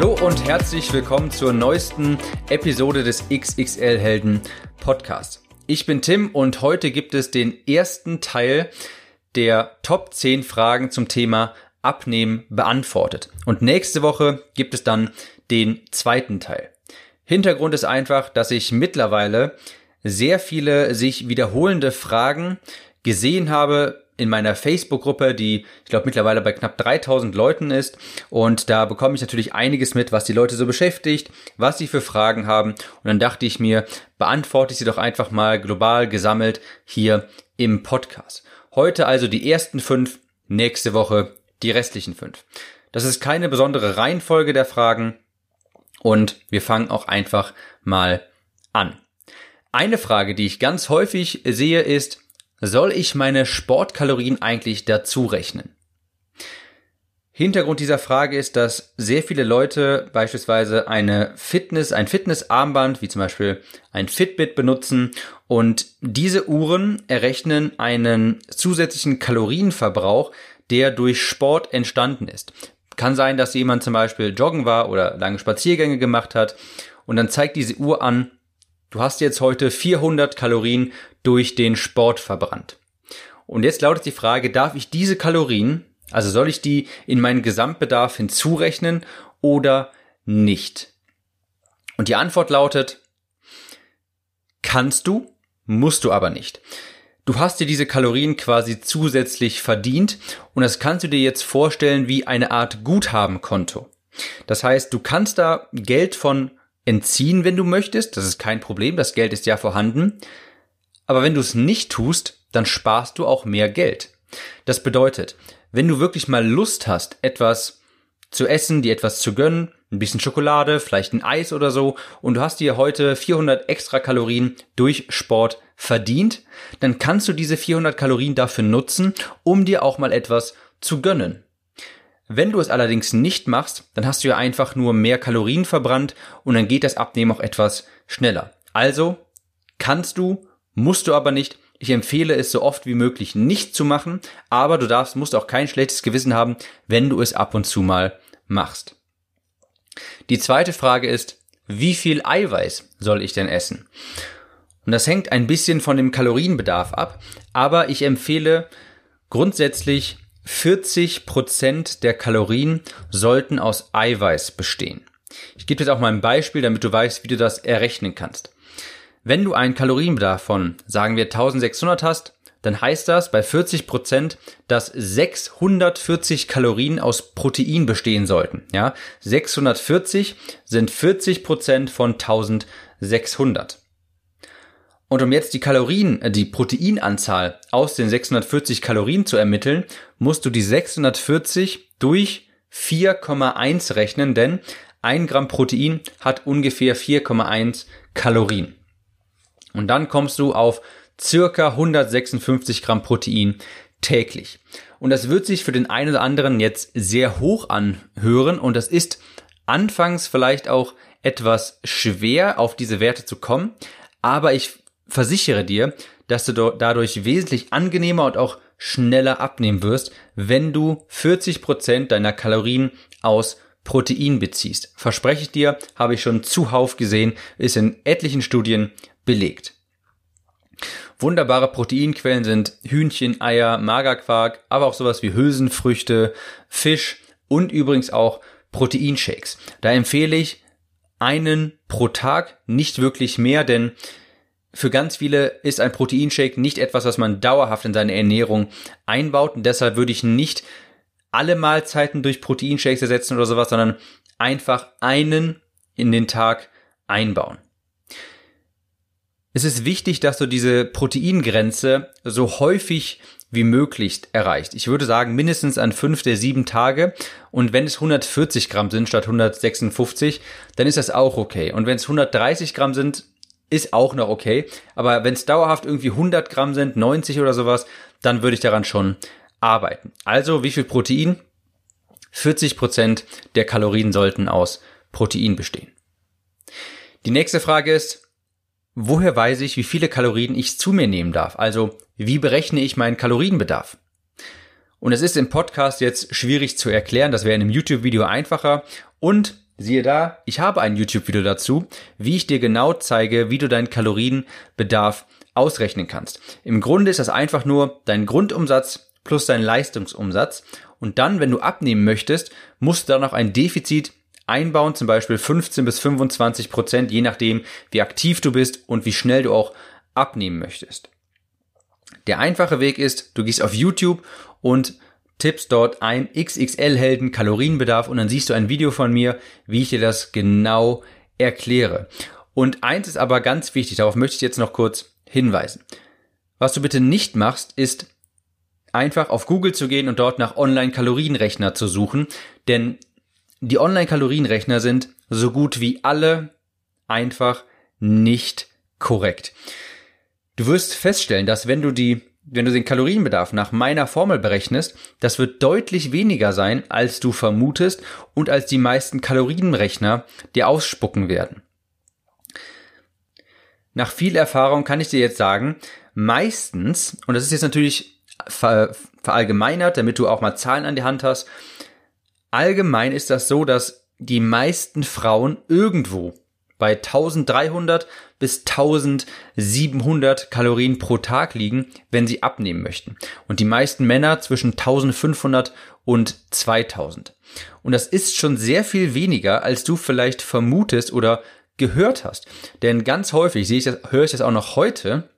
Hallo und herzlich willkommen zur neuesten Episode des XXL Helden Podcast. Ich bin Tim und heute gibt es den ersten Teil der Top 10 Fragen zum Thema Abnehmen beantwortet. Und nächste Woche gibt es dann den zweiten Teil. Hintergrund ist einfach, dass ich mittlerweile sehr viele sich wiederholende Fragen gesehen habe in meiner Facebook-Gruppe, die ich glaube mittlerweile bei knapp 3000 Leuten ist. Und da bekomme ich natürlich einiges mit, was die Leute so beschäftigt, was sie für Fragen haben. Und dann dachte ich mir, beantworte ich sie doch einfach mal global gesammelt hier im Podcast. Heute also die ersten fünf, nächste Woche die restlichen fünf. Das ist keine besondere Reihenfolge der Fragen und wir fangen auch einfach mal an. Eine Frage, die ich ganz häufig sehe, ist, soll ich meine Sportkalorien eigentlich dazu rechnen? Hintergrund dieser Frage ist, dass sehr viele Leute beispielsweise eine Fitness, ein Fitnessarmband, wie zum Beispiel ein Fitbit benutzen und diese Uhren errechnen einen zusätzlichen Kalorienverbrauch, der durch Sport entstanden ist. Kann sein, dass jemand zum Beispiel joggen war oder lange Spaziergänge gemacht hat und dann zeigt diese Uhr an, du hast jetzt heute 400 Kalorien durch den Sport verbrannt. Und jetzt lautet die Frage, darf ich diese Kalorien, also soll ich die in meinen Gesamtbedarf hinzurechnen oder nicht? Und die Antwort lautet, kannst du, musst du aber nicht. Du hast dir diese Kalorien quasi zusätzlich verdient und das kannst du dir jetzt vorstellen wie eine Art Guthabenkonto. Das heißt, du kannst da Geld von entziehen, wenn du möchtest. Das ist kein Problem, das Geld ist ja vorhanden. Aber wenn du es nicht tust, dann sparst du auch mehr Geld. Das bedeutet, wenn du wirklich mal Lust hast, etwas zu essen, dir etwas zu gönnen, ein bisschen Schokolade, vielleicht ein Eis oder so, und du hast dir heute 400 extra Kalorien durch Sport verdient, dann kannst du diese 400 Kalorien dafür nutzen, um dir auch mal etwas zu gönnen. Wenn du es allerdings nicht machst, dann hast du ja einfach nur mehr Kalorien verbrannt und dann geht das Abnehmen auch etwas schneller. Also kannst du, musst du aber nicht. Ich empfehle es so oft wie möglich nicht zu machen, aber du darfst, musst auch kein schlechtes Gewissen haben, wenn du es ab und zu mal machst. Die zweite Frage ist, wie viel Eiweiß soll ich denn essen? Und das hängt ein bisschen von dem Kalorienbedarf ab, aber ich empfehle grundsätzlich 40 Prozent der Kalorien sollten aus Eiweiß bestehen. Ich gebe jetzt auch mal ein Beispiel, damit du weißt, wie du das errechnen kannst. Wenn du einen Kalorienbedarf von, sagen wir 1600 hast, dann heißt das bei 40 Prozent, dass 640 Kalorien aus Protein bestehen sollten. Ja, 640 sind 40 Prozent von 1600. Und um jetzt die Kalorien, äh, die Proteinanzahl aus den 640 Kalorien zu ermitteln, musst du die 640 durch 4,1 rechnen, denn ein Gramm Protein hat ungefähr 4,1 Kalorien. Und dann kommst du auf circa 156 Gramm Protein täglich. Und das wird sich für den einen oder anderen jetzt sehr hoch anhören und das ist anfangs vielleicht auch etwas schwer auf diese Werte zu kommen, aber ich versichere dir, dass du dadurch wesentlich angenehmer und auch schneller abnehmen wirst, wenn du 40 Prozent deiner Kalorien aus Protein beziehst. Verspreche ich dir, habe ich schon zuhauf gesehen, ist in etlichen Studien belegt. Wunderbare Proteinquellen sind Hühnchen, Eier, Magerquark, aber auch sowas wie Hülsenfrüchte, Fisch und übrigens auch Proteinshakes. Da empfehle ich einen pro Tag, nicht wirklich mehr, denn für ganz viele ist ein Proteinshake nicht etwas, was man dauerhaft in seine Ernährung einbaut und deshalb würde ich nicht alle Mahlzeiten durch Proteinshakes ersetzen oder sowas, sondern einfach einen in den Tag einbauen. Es ist wichtig, dass du diese Proteingrenze so häufig wie möglichst erreicht. Ich würde sagen, mindestens an fünf der sieben Tage. Und wenn es 140 Gramm sind statt 156, dann ist das auch okay. Und wenn es 130 Gramm sind, ist auch noch okay. Aber wenn es dauerhaft irgendwie 100 Gramm sind, 90 oder sowas, dann würde ich daran schon arbeiten. Also, wie viel Protein? 40 Prozent der Kalorien sollten aus Protein bestehen. Die nächste Frage ist, woher weiß ich, wie viele Kalorien ich zu mir nehmen darf? Also, wie berechne ich meinen Kalorienbedarf? Und es ist im Podcast jetzt schwierig zu erklären, das wäre in einem YouTube-Video einfacher. Und siehe da, ich habe ein YouTube-Video dazu, wie ich dir genau zeige, wie du deinen Kalorienbedarf ausrechnen kannst. Im Grunde ist das einfach nur dein Grundumsatz plus dein Leistungsumsatz. Und dann, wenn du abnehmen möchtest, musst du da noch ein Defizit einbauen, zum Beispiel 15 bis 25 Prozent, je nachdem, wie aktiv du bist und wie schnell du auch abnehmen möchtest. Der einfache Weg ist, du gehst auf YouTube und tippst dort ein XXL-Helden Kalorienbedarf und dann siehst du ein Video von mir, wie ich dir das genau erkläre. Und eins ist aber ganz wichtig, darauf möchte ich jetzt noch kurz hinweisen. Was du bitte nicht machst, ist einfach auf Google zu gehen und dort nach Online-Kalorienrechner zu suchen, denn die Online-Kalorienrechner sind so gut wie alle einfach nicht korrekt. Du wirst feststellen, dass wenn du die, wenn du den Kalorienbedarf nach meiner Formel berechnest, das wird deutlich weniger sein, als du vermutest und als die meisten Kalorienrechner dir ausspucken werden. Nach viel Erfahrung kann ich dir jetzt sagen, meistens, und das ist jetzt natürlich ver, verallgemeinert, damit du auch mal Zahlen an die Hand hast, allgemein ist das so, dass die meisten Frauen irgendwo bei 1300 bis 1700 Kalorien pro Tag liegen, wenn sie abnehmen möchten. Und die meisten Männer zwischen 1500 und 2000. Und das ist schon sehr viel weniger, als du vielleicht vermutest oder gehört hast. Denn ganz häufig sehe ich das, höre ich das auch noch heute,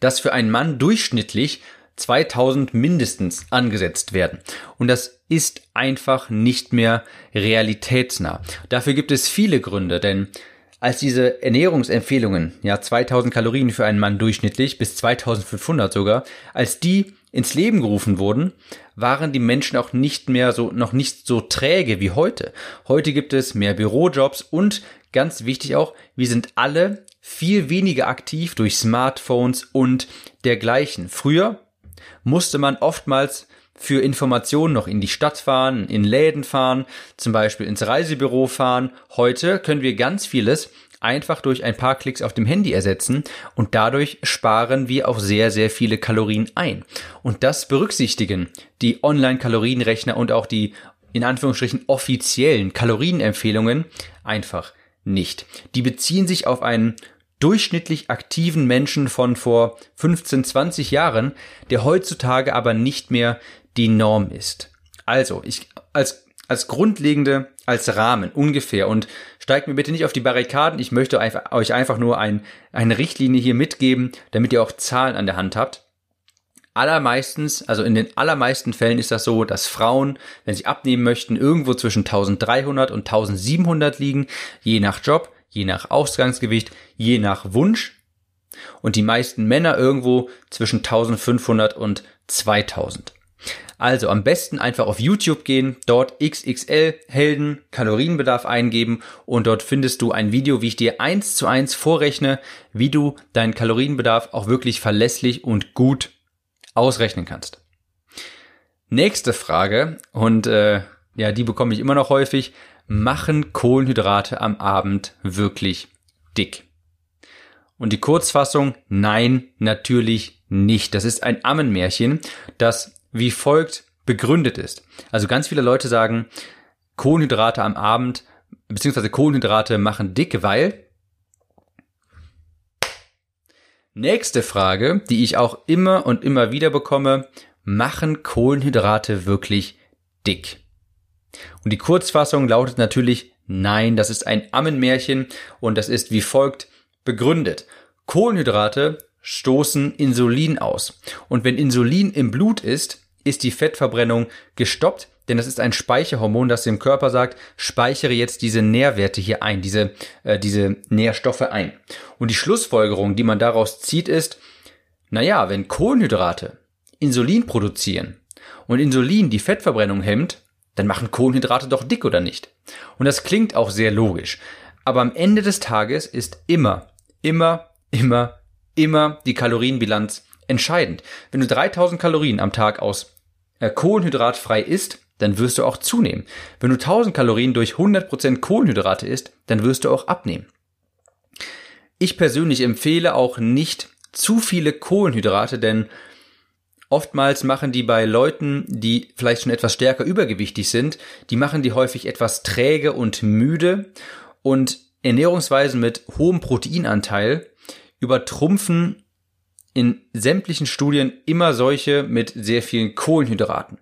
dass für einen Mann durchschnittlich 2000 mindestens angesetzt werden. Und das ist einfach nicht mehr realitätsnah. Dafür gibt es viele Gründe, denn als diese Ernährungsempfehlungen, ja 2000 Kalorien für einen Mann durchschnittlich bis 2500 sogar, als die ins Leben gerufen wurden, waren die Menschen auch nicht mehr so, noch nicht so träge wie heute. Heute gibt es mehr Bürojobs und ganz wichtig auch, wir sind alle viel weniger aktiv durch Smartphones und dergleichen. Früher musste man oftmals für Informationen noch in die Stadt fahren, in Läden fahren, zum Beispiel ins Reisebüro fahren. Heute können wir ganz vieles einfach durch ein paar Klicks auf dem Handy ersetzen und dadurch sparen wir auch sehr, sehr viele Kalorien ein. Und das berücksichtigen die Online-Kalorienrechner und auch die in Anführungsstrichen offiziellen Kalorienempfehlungen einfach nicht. Die beziehen sich auf einen durchschnittlich aktiven Menschen von vor 15, 20 Jahren, der heutzutage aber nicht mehr die Norm ist. Also, ich als als grundlegende, als Rahmen ungefähr und steigt mir bitte nicht auf die Barrikaden. Ich möchte euch einfach nur ein, eine Richtlinie hier mitgeben, damit ihr auch Zahlen an der Hand habt. Allermeistens, also in den allermeisten Fällen ist das so, dass Frauen, wenn sie abnehmen möchten, irgendwo zwischen 1300 und 1700 liegen, je nach Job je nach Ausgangsgewicht, je nach Wunsch und die meisten Männer irgendwo zwischen 1500 und 2000. Also am besten einfach auf YouTube gehen, dort XXL Helden Kalorienbedarf eingeben und dort findest du ein Video, wie ich dir eins zu eins vorrechne, wie du deinen Kalorienbedarf auch wirklich verlässlich und gut ausrechnen kannst. Nächste Frage und äh, ja, die bekomme ich immer noch häufig machen Kohlenhydrate am Abend wirklich dick? Und die Kurzfassung, nein, natürlich nicht. Das ist ein Ammenmärchen, das wie folgt begründet ist. Also ganz viele Leute sagen, Kohlenhydrate am Abend, beziehungsweise Kohlenhydrate machen dick, weil Nächste Frage, die ich auch immer und immer wieder bekomme, machen Kohlenhydrate wirklich dick? Und die Kurzfassung lautet natürlich Nein, das ist ein Ammenmärchen und das ist wie folgt begründet. Kohlenhydrate stoßen Insulin aus. Und wenn Insulin im Blut ist, ist die Fettverbrennung gestoppt, denn das ist ein Speicherhormon, das dem Körper sagt, speichere jetzt diese Nährwerte hier ein, diese, äh, diese Nährstoffe ein. Und die Schlussfolgerung, die man daraus zieht, ist, naja, wenn Kohlenhydrate Insulin produzieren und Insulin die Fettverbrennung hemmt, dann machen Kohlenhydrate doch dick oder nicht? Und das klingt auch sehr logisch. Aber am Ende des Tages ist immer, immer, immer, immer die Kalorienbilanz entscheidend. Wenn du 3000 Kalorien am Tag aus äh, Kohlenhydratfrei isst, dann wirst du auch zunehmen. Wenn du 1000 Kalorien durch 100% Kohlenhydrate isst, dann wirst du auch abnehmen. Ich persönlich empfehle auch nicht zu viele Kohlenhydrate, denn oftmals machen die bei Leuten, die vielleicht schon etwas stärker übergewichtig sind, die machen die häufig etwas träge und müde und Ernährungsweisen mit hohem Proteinanteil übertrumpfen in sämtlichen Studien immer solche mit sehr vielen Kohlenhydraten.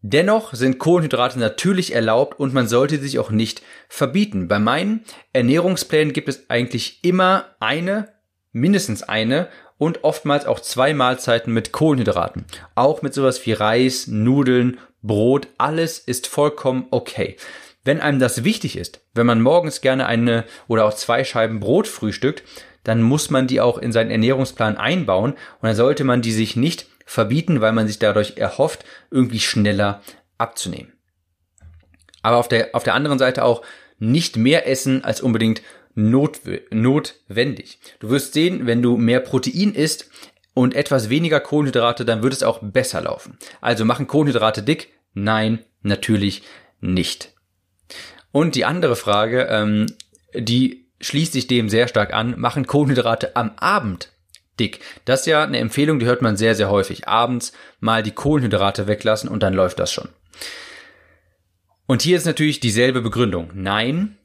Dennoch sind Kohlenhydrate natürlich erlaubt und man sollte sich auch nicht verbieten. Bei meinen Ernährungsplänen gibt es eigentlich immer eine, mindestens eine und oftmals auch zwei Mahlzeiten mit Kohlenhydraten. Auch mit sowas wie Reis, Nudeln, Brot, alles ist vollkommen okay. Wenn einem das wichtig ist, wenn man morgens gerne eine oder auch zwei Scheiben Brot frühstückt, dann muss man die auch in seinen Ernährungsplan einbauen und dann sollte man die sich nicht verbieten, weil man sich dadurch erhofft, irgendwie schneller abzunehmen. Aber auf der, auf der anderen Seite auch nicht mehr essen als unbedingt not, notwendig. Du wirst sehen, wenn du mehr Protein isst und etwas weniger Kohlenhydrate, dann wird es auch besser laufen. Also machen Kohlenhydrate dick? Nein, natürlich nicht. Und die andere Frage, ähm, die schließt sich dem sehr stark an, machen Kohlenhydrate am Abend dick. Das ist ja eine Empfehlung, die hört man sehr, sehr häufig. Abends mal die Kohlenhydrate weglassen und dann läuft das schon. Und hier ist natürlich dieselbe Begründung. Nein,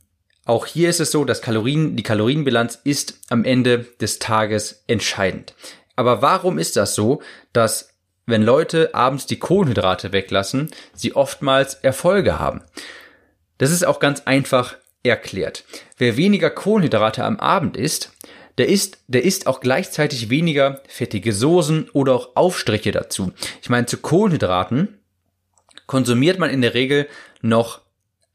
auch hier ist es so, dass Kalorien, die Kalorienbilanz ist am Ende des Tages entscheidend. Aber warum ist das so, dass wenn Leute abends die Kohlenhydrate weglassen, sie oftmals Erfolge haben? Das ist auch ganz einfach erklärt. Wer weniger Kohlenhydrate am Abend isst, der isst, der isst auch gleichzeitig weniger fettige Soßen oder auch Aufstriche dazu. Ich meine, zu Kohlenhydraten konsumiert man in der Regel noch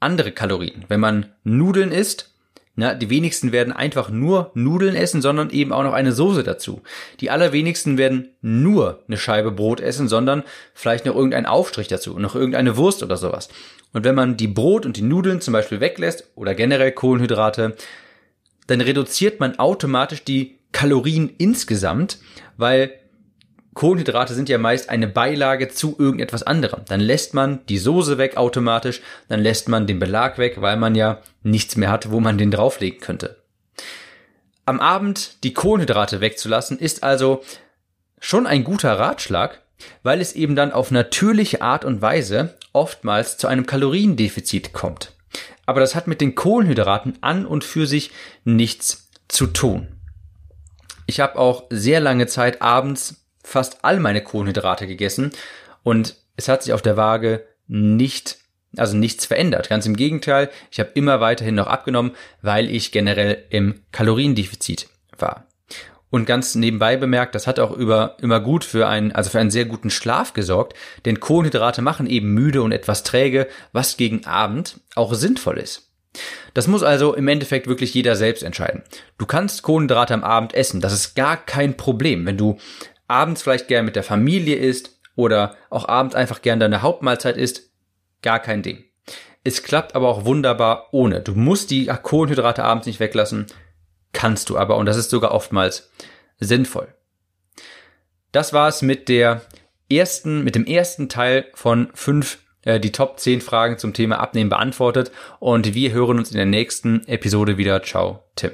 andere Kalorien. Wenn man Nudeln isst, na, die wenigsten werden einfach nur Nudeln essen, sondern eben auch noch eine Soße dazu. Die allerwenigsten werden nur eine Scheibe Brot essen, sondern vielleicht noch irgendeinen Aufstrich dazu, noch irgendeine Wurst oder sowas. Und wenn man die Brot und die Nudeln zum Beispiel weglässt oder generell Kohlenhydrate, dann reduziert man automatisch die Kalorien insgesamt, weil Kohlenhydrate sind ja meist eine Beilage zu irgendetwas anderem. Dann lässt man die Soße weg automatisch, dann lässt man den Belag weg, weil man ja nichts mehr hat, wo man den drauflegen könnte. Am Abend die Kohlenhydrate wegzulassen ist also schon ein guter Ratschlag, weil es eben dann auf natürliche Art und Weise oftmals zu einem Kaloriendefizit kommt. Aber das hat mit den Kohlenhydraten an und für sich nichts zu tun. Ich habe auch sehr lange Zeit abends fast all meine Kohlenhydrate gegessen und es hat sich auf der Waage nicht, also nichts verändert. Ganz im Gegenteil, ich habe immer weiterhin noch abgenommen, weil ich generell im Kaloriendefizit war. Und ganz nebenbei bemerkt, das hat auch über, immer gut für einen, also für einen sehr guten Schlaf gesorgt, denn Kohlenhydrate machen eben müde und etwas träge, was gegen Abend auch sinnvoll ist. Das muss also im Endeffekt wirklich jeder selbst entscheiden. Du kannst Kohlenhydrate am Abend essen, das ist gar kein Problem. Wenn du abends vielleicht gern mit der Familie isst oder auch abends einfach gern deine Hauptmahlzeit isst, gar kein Ding. Es klappt aber auch wunderbar ohne. Du musst die Kohlenhydrate abends nicht weglassen kannst du aber und das ist sogar oftmals sinnvoll. Das war's mit der ersten, mit dem ersten Teil von fünf äh, die Top 10 Fragen zum Thema Abnehmen beantwortet und wir hören uns in der nächsten Episode wieder. Ciao, Tim.